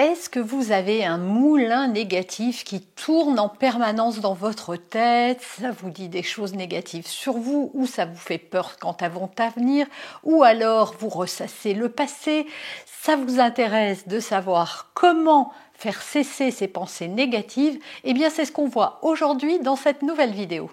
Est-ce que vous avez un moulin négatif qui tourne en permanence dans votre tête? Ça vous dit des choses négatives sur vous ou ça vous fait peur quant à votre avenir? Ou alors vous ressassez le passé? Ça vous intéresse de savoir comment faire cesser ces pensées négatives? Eh bien c'est ce qu'on voit aujourd'hui dans cette nouvelle vidéo.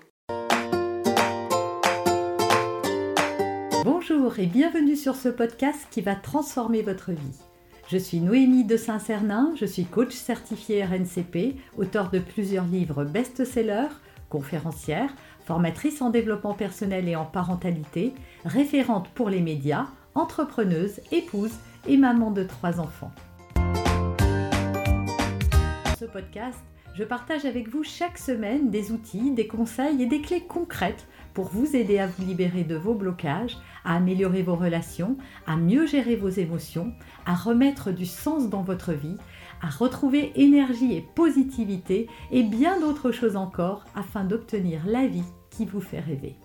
Bonjour et bienvenue sur ce podcast qui va transformer votre vie. Je suis Noémie de Saint-Cernin, je suis coach certifié RNCP, auteur de plusieurs livres best-sellers, conférencière, formatrice en développement personnel et en parentalité, référente pour les médias, entrepreneuse, épouse et maman de trois enfants. Dans ce podcast, je partage avec vous chaque semaine des outils, des conseils et des clés concrètes pour vous aider à vous libérer de vos blocages, à améliorer vos relations, à mieux gérer vos émotions, à remettre du sens dans votre vie, à retrouver énergie et positivité et bien d'autres choses encore afin d'obtenir la vie qui vous fait rêver.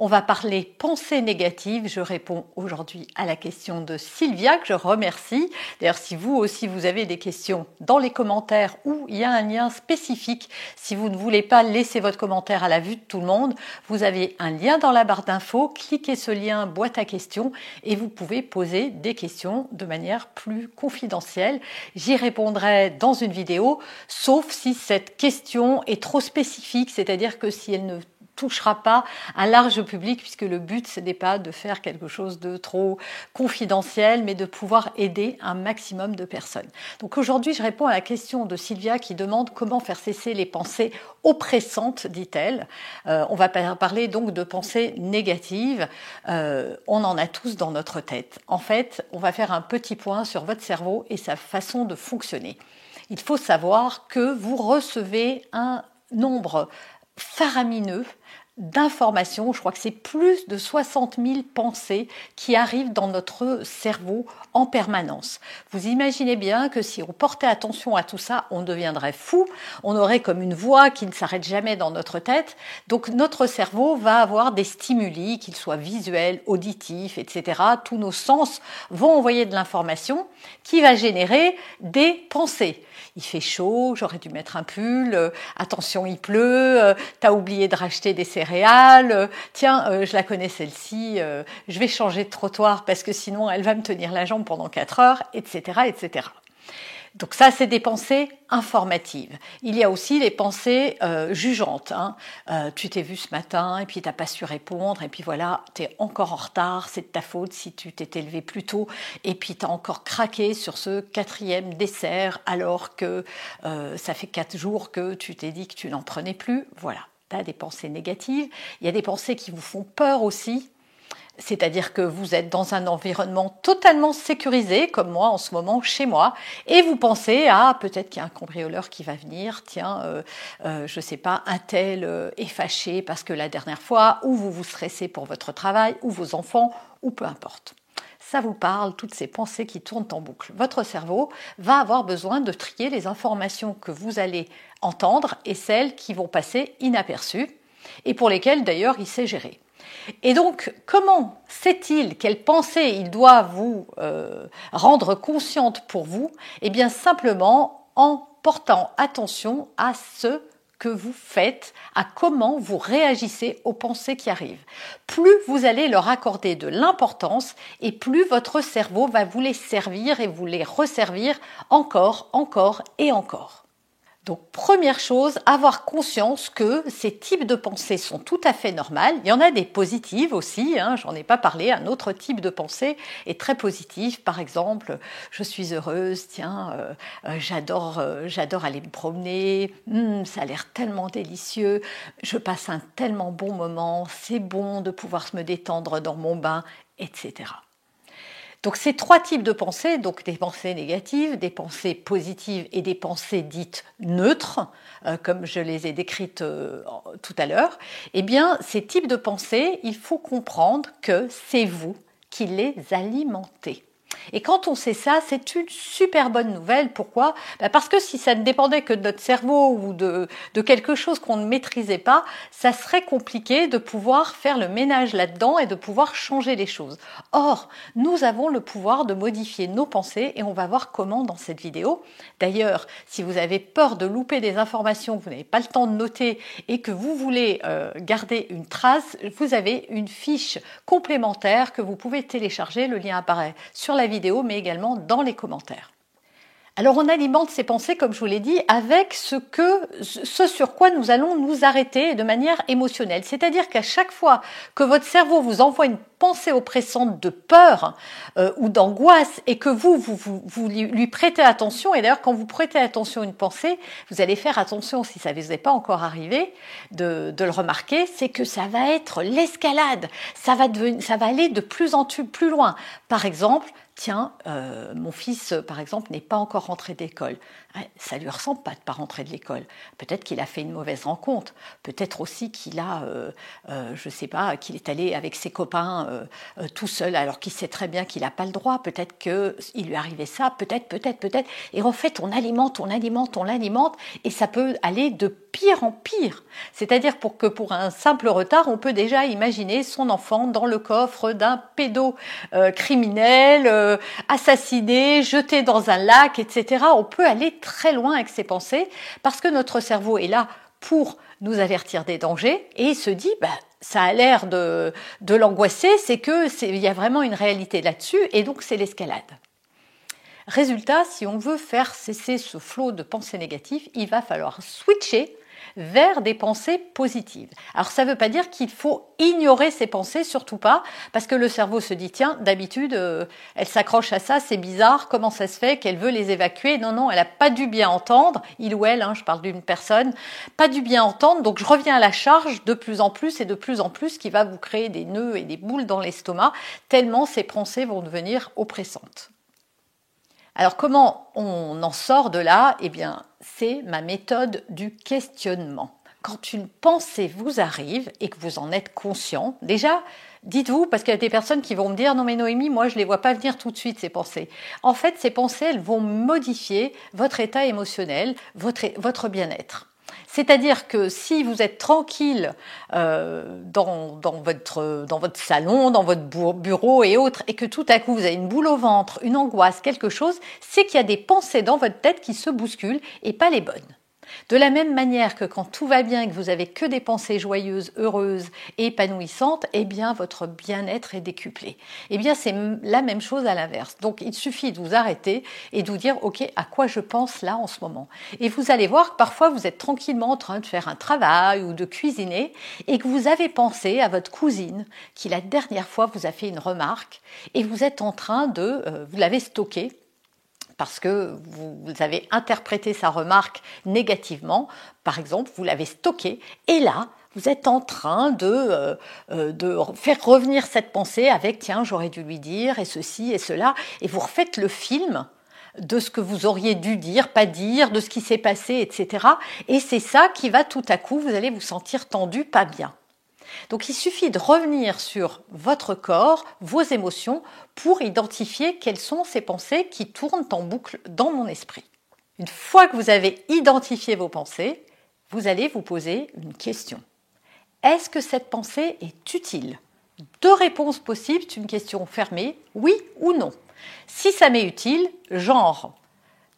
On va parler pensée négative. Je réponds aujourd'hui à la question de Sylvia que je remercie. D'ailleurs, si vous aussi vous avez des questions dans les commentaires ou il y a un lien spécifique, si vous ne voulez pas laisser votre commentaire à la vue de tout le monde, vous avez un lien dans la barre d'infos. Cliquez ce lien boîte à questions et vous pouvez poser des questions de manière plus confidentielle. J'y répondrai dans une vidéo, sauf si cette question est trop spécifique, c'est-à-dire que si elle ne touchera pas un large public puisque le but ce n'est pas de faire quelque chose de trop confidentiel mais de pouvoir aider un maximum de personnes. Donc aujourd'hui je réponds à la question de Sylvia qui demande comment faire cesser les pensées oppressantes, dit-elle. Euh, on va parler donc de pensées négatives. Euh, on en a tous dans notre tête. En fait, on va faire un petit point sur votre cerveau et sa façon de fonctionner. Il faut savoir que vous recevez un nombre faramineux d'informations. Je crois que c'est plus de 60 000 pensées qui arrivent dans notre cerveau en permanence. Vous imaginez bien que si on portait attention à tout ça, on deviendrait fou. On aurait comme une voix qui ne s'arrête jamais dans notre tête. Donc notre cerveau va avoir des stimuli, qu'ils soient visuels, auditifs, etc. Tous nos sens vont envoyer de l'information qui va générer des pensées il fait chaud, j'aurais dû mettre un pull, euh, attention il pleut, euh, t'as oublié de racheter des céréales, euh, tiens, je la connais celle-ci, je vais changer de trottoir parce que sinon elle va me tenir la jambe pendant 4 heures, etc., etc. Donc ça, c'est des pensées informatives. Il y a aussi les pensées euh, jugeantes. Hein. Euh, tu t'es vu ce matin et puis tu n'as pas su répondre et puis voilà, tu es encore en retard, c'est de ta faute si tu t'es levé plus tôt et puis tu as encore craqué sur ce quatrième dessert alors que euh, ça fait quatre jours que tu t'es dit que tu n'en prenais plus. Voilà, tu as des pensées négatives. Il y a des pensées qui vous font peur aussi c'est-à-dire que vous êtes dans un environnement totalement sécurisé, comme moi en ce moment chez moi, et vous pensez à peut-être qu'il y a un cambrioleur qui va venir, tiens, euh, euh, je ne sais pas, un tel euh, est fâché parce que la dernière fois, ou vous vous stressez pour votre travail, ou vos enfants, ou peu importe. Ça vous parle, toutes ces pensées qui tournent en boucle. Votre cerveau va avoir besoin de trier les informations que vous allez entendre et celles qui vont passer inaperçues, et pour lesquelles d'ailleurs il sait gérer. Et donc, comment sait-il quelle pensée il doit vous euh, rendre consciente pour vous? Eh bien, simplement en portant attention à ce que vous faites, à comment vous réagissez aux pensées qui arrivent. Plus vous allez leur accorder de l'importance et plus votre cerveau va vous les servir et vous les resservir encore, encore et encore. Donc première chose, avoir conscience que ces types de pensées sont tout à fait normales. Il y en a des positives aussi, hein, j'en ai pas parlé. Un autre type de pensée est très positif. Par exemple, je suis heureuse, tiens, euh, euh, j'adore, euh, j'adore aller me promener, hmm, ça a l'air tellement délicieux, je passe un tellement bon moment, c'est bon de pouvoir se me détendre dans mon bain, etc. Donc ces trois types de pensées, donc des pensées négatives, des pensées positives et des pensées dites neutres, euh, comme je les ai décrites euh, tout à l'heure, eh bien ces types de pensées, il faut comprendre que c'est vous qui les alimentez. Et quand on sait ça, c'est une super bonne nouvelle. Pourquoi? Ben Parce que si ça ne dépendait que de notre cerveau ou de, de quelque chose qu'on ne maîtrisait pas, ça serait compliqué de pouvoir faire le ménage là-dedans et de pouvoir changer les choses. Or, nous avons le pouvoir de modifier nos pensées et on va voir comment dans cette vidéo. D'ailleurs, si vous avez peur de louper des informations que vous n'avez pas le temps de noter et que vous voulez euh, garder une trace, vous avez une fiche complémentaire que vous pouvez télécharger. Le lien apparaît sur la vidéo, mais également dans les commentaires. Alors on alimente ces pensées, comme je vous l'ai dit, avec ce, que, ce sur quoi nous allons nous arrêter de manière émotionnelle. C'est-à-dire qu'à chaque fois que votre cerveau vous envoie une pensée oppressante de peur euh, ou d'angoisse et que vous, vous, vous, lui prêtez attention, et d'ailleurs quand vous prêtez attention à une pensée, vous allez faire attention, si ça ne vous est pas encore arrivé, de, de le remarquer, c'est que ça va être l'escalade, ça, va ça va aller de plus en plus loin. Par exemple, tiens, euh, mon fils, par exemple, n'est pas encore rentré d'école. Ça lui ressemble pas de pas rentrer de l'école. Peut-être qu'il a fait une mauvaise rencontre. Peut-être aussi qu'il a, euh, euh, sais pas, qu'il est allé avec ses copains tout seul alors qu'il sait très bien qu'il n'a pas le droit. Peut-être qu'il lui arrivait ça. Peut-être, peut-être, peut-être. Et en fait, on alimente, on alimente, on alimente, et ça peut aller de pire en pire. C'est-à-dire pour que pour un simple retard, on peut déjà imaginer son enfant dans le coffre d'un pédocriminel, euh, assassiné, jeté dans un lac, etc. On peut aller très loin avec ses pensées parce que notre cerveau est là pour nous avertir des dangers et il se dit, bah, ça a l'air de, de l'angoisser, c'est que il y a vraiment une réalité là-dessus et donc c'est l'escalade. Résultat, si on veut faire cesser ce flot de pensées négatives, il va falloir switcher vers des pensées positives. Alors ça ne veut pas dire qu'il faut ignorer ces pensées, surtout pas, parce que le cerveau se dit tiens, d'habitude, euh, elle s'accroche à ça, c'est bizarre, comment ça se fait qu'elle veut les évacuer? Non, non, elle n'a pas dû bien entendre, il ou elle, hein, je parle d'une personne, pas dû bien entendre, donc je reviens à la charge de plus en plus et de plus en plus, qui va vous créer des nœuds et des boules dans l'estomac, tellement ces pensées vont devenir oppressantes. Alors comment on en sort de là? Eh bien, c'est ma méthode du questionnement. Quand une pensée vous arrive et que vous en êtes conscient, déjà, dites-vous, parce qu'il y a des personnes qui vont me dire, non mais Noémie, moi je ne les vois pas venir tout de suite, ces pensées. En fait, ces pensées, elles vont modifier votre état émotionnel, votre, votre bien-être. C'est-à-dire que si vous êtes tranquille euh, dans, votre, dans votre salon, dans votre bureau et autres, et que tout à coup vous avez une boule au ventre, une angoisse, quelque chose, c'est qu'il y a des pensées dans votre tête qui se bousculent et pas les bonnes. De la même manière que quand tout va bien que vous avez que des pensées joyeuses, heureuses et épanouissantes, eh bien votre bien-être est décuplé. Eh bien c'est la même chose à l'inverse. Donc il suffit de vous arrêter et de vous dire OK, à quoi je pense là en ce moment? Et vous allez voir que parfois vous êtes tranquillement en train de faire un travail ou de cuisiner et que vous avez pensé à votre cousine qui la dernière fois vous a fait une remarque et vous êtes en train de euh, vous l'avez stocké parce que vous, avez interprété sa remarque négativement, par exemple, vous l'avez stocké, et là, vous êtes en train de, euh, euh, de faire revenir cette pensée avec tiens, j'aurais dû lui dire, et ceci et cela, et vous refaites le film de ce que vous auriez dû dire, pas dire, de ce qui s'est passé, etc. Et c'est ça qui va tout à coup, vous allez vous sentir tendu, pas bien. Donc il suffit de revenir sur votre corps, vos émotions, pour identifier quelles sont ces pensées qui tournent en boucle dans mon esprit. Une fois que vous avez identifié vos pensées, vous allez vous poser une question. Est-ce que cette pensée est utile? Deux réponses possibles, une question fermée, oui ou non. Si ça m'est utile, genre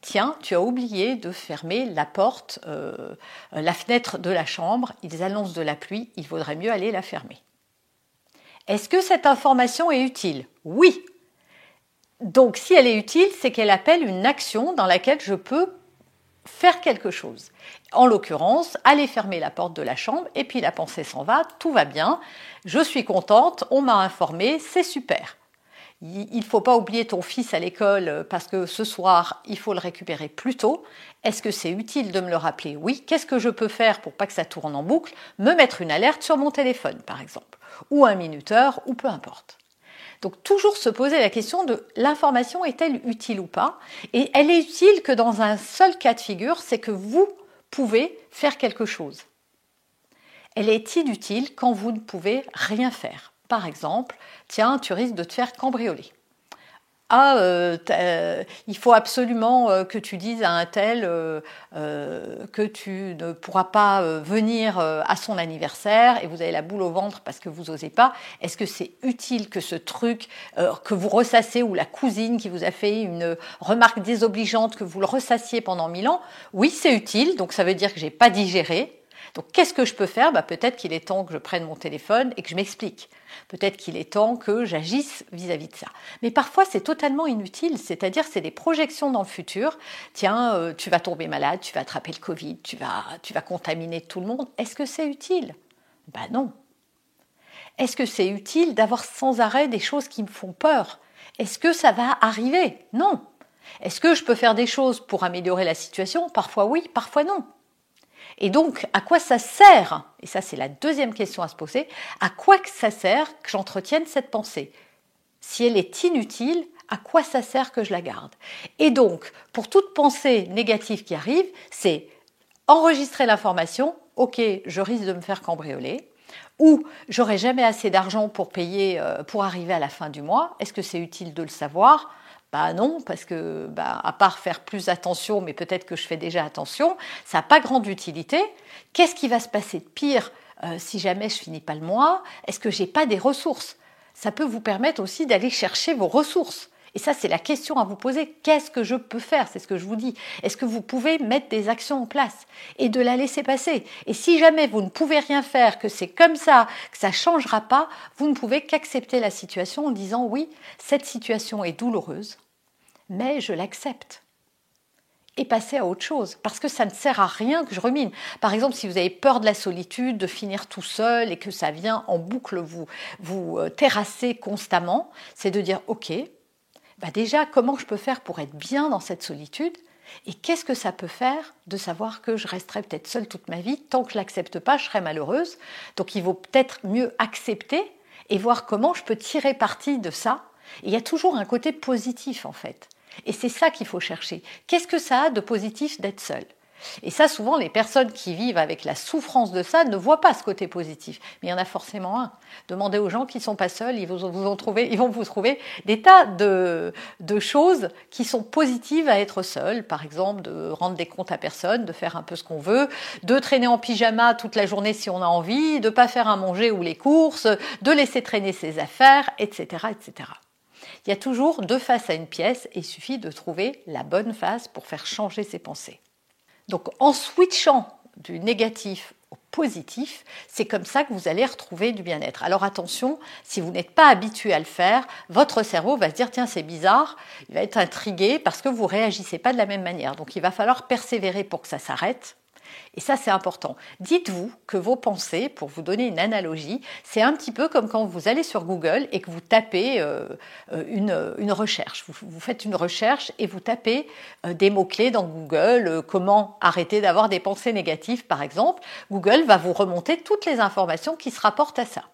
Tiens, tu as oublié de fermer la porte, euh, la fenêtre de la chambre, ils annoncent de la pluie, il vaudrait mieux aller la fermer. Est-ce que cette information est utile? Oui. Donc si elle est utile, c'est qu'elle appelle une action dans laquelle je peux faire quelque chose. En l'occurrence, aller fermer la porte de la chambre et puis la pensée s'en va, tout va bien, je suis contente, on m'a informé, c'est super il ne faut pas oublier ton fils à l'école euh, parce que ce soir, il faut le récupérer plus tôt. Est-ce que c'est utile de me le rappeler? Oui. Qu'est-ce que je peux faire pour pas que ça tourne en boucle? Me mettre une alerte sur mon téléphone, par exemple, ou un minuteur, ou peu importe. Donc toujours se poser la question de l'information est-elle utile ou pas? Et elle est utile que dans un seul cas de figure, c'est que vous pouvez faire quelque chose. Elle est inutile quand vous ne pouvez rien faire? Par exemple, tiens, tu risques de te faire cambrioler. ah, euh, euh, il faut absolument euh, que tu dises à un tel que tu ne pourras pas venir à son anniversaire et vous avez la boule au ventre parce que vous n'osez pas. Est-ce que c'est utile que ce truc que vous ressassez ou la cousine qui vous a fait une remarque désobligeante que vous le ressassiez pendant mille ans? Oui, c'est utile. Donc ça veut dire que j'ai pas digéré. Donc qu'est-ce que je peux faire? Bah, Peut-être qu'il est temps que je prenne mon téléphone et que je m'explique. Peut-être qu'il est temps que j'agisse vis-à-vis de ça. Mais parfois, c'est totalement inutile, c'est-à-dire c'est des projections dans le futur. Tiens, euh, tu vas tomber malade, tu vas attraper le Covid, tu vas, tu vas contaminer tout le monde. Est-ce que c'est utile? Ben non. Est-ce que c'est utile d'avoir sans arrêt des choses qui me font peur? Est-ce que ça va arriver? Non. Est-ce que je peux faire des choses pour améliorer la situation? Parfois oui, parfois non. Et donc, à quoi ça sert Et ça, c'est la deuxième question à se poser. À quoi ça sert que j'entretienne cette pensée? Si elle est inutile, à quoi ça sert que je la garde? Et donc, pour toute pensée négative qui arrive, c'est enregistrer l'information. Ok, je risque de me faire cambrioler. Ou j'aurai jamais assez d'argent pour payer, euh, pour arriver à la fin du mois. Est-ce que c'est utile de le savoir? Bah non, parce que bah, à part faire plus attention, mais peut-être que je fais déjà attention, ça n'a pas grande utilité. Qu'est-ce qui va se passer de pire euh, si jamais je finis pas le mois? Est-ce que j'ai pas des ressources? Ça peut vous permettre aussi d'aller chercher vos ressources. Et ça, c'est la question à vous poser. Qu'est-ce que je peux faire? C'est ce que je vous dis. Est-ce que vous pouvez mettre des actions en place et de la laisser passer? Et si jamais vous ne pouvez rien faire, que c'est comme ça, que ça ne changera pas, vous ne pouvez qu'accepter la situation en disant oui, cette situation est douloureuse, mais je l'accepte. Et passer à autre chose, parce que ça ne sert à rien que je remine. Par exemple, si vous avez peur de la solitude, de finir tout seul et que ça vient en boucle vous, vous euh, terrasser constamment, c'est de dire ok, bah déjà comment je peux faire pour être bien dans cette solitude et qu'est-ce que ça peut faire de savoir que je resterai peut-être seule toute ma vie Tant que je l'accepte pas, je serai malheureuse. Donc il vaut peut-être mieux accepter et voir comment je peux tirer parti de ça. il y a toujours un côté positif en fait. Et c'est ça qu'il faut chercher. Qu'est-ce que ça a de positif d'être seul et ça, souvent, les personnes qui vivent avec la souffrance de ça ne voient pas ce côté positif. Mais il y en a forcément un. Demandez aux gens qui ne sont pas seuls, ils, vous, vous trouver, ils vont vous trouver des tas de, de, choses qui sont positives à être seul. Par exemple, de rendre des comptes à personne, de faire un peu ce qu'on veut, de traîner en pyjama toute la journée si on a envie, de ne pas faire un manger ou les courses, de laisser traîner ses affaires, etc., etc. Il y a toujours deux faces à une pièce et il suffit de trouver la bonne face pour faire changer ses pensées. Donc en switchant du négatif au positif, c'est comme ça que vous allez retrouver du bien-être. Alors attention, si vous n'êtes pas habitué à le faire, votre cerveau va se dire tiens c'est bizarre, il va être intrigué parce que vous réagissez pas de la même manière. Donc il va falloir persévérer pour que ça s'arrête. Et ça, c'est important. Dites-vous que vos pensées, pour vous donner une analogie, c'est un petit peu comme quand vous allez sur Google et que vous tapez euh, euh, une, recherche. Vous, faites une recherche et vous tapez euh, des mots-clés dans Google, comment arrêter d'avoir des pensées négatives, par exemple. Google va vous remonter toutes les informations qui se rapportent à ça.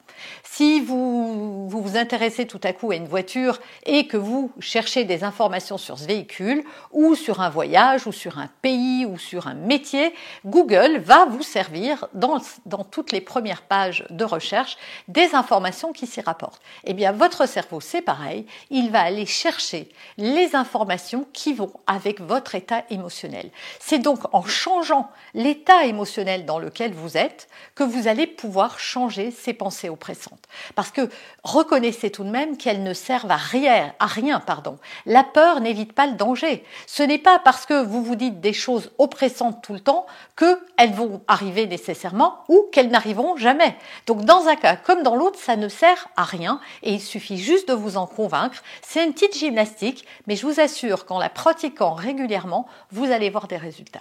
Si vous, vous, intéressez tout à coup à une voiture et que vous cherchez des informations sur ce véhicule ou sur un voyage ou sur un pays ou sur un métier, Google va vous servir dans, dans toutes les premières pages de recherche des informations qui s'y rapportent. Eh bien, votre cerveau, c'est pareil, il va aller chercher les informations qui vont avec votre état émotionnel. C'est donc en changeant l'état émotionnel dans lequel vous êtes que vous allez pouvoir changer ses pensées au parce que reconnaissez tout de même qu'elles ne servent à rien, à rien, pardon. La peur n'évite pas le danger. Ce n'est pas parce que vous vous dites des choses oppressantes tout le temps qu'elles vont arriver nécessairement ou qu'elles n'arriveront jamais. Donc dans un cas comme dans l'autre, ça ne sert à rien et il suffit juste de vous en convaincre. C'est une petite gymnastique, mais je vous assure qu'en la pratiquant régulièrement, vous allez voir des résultats.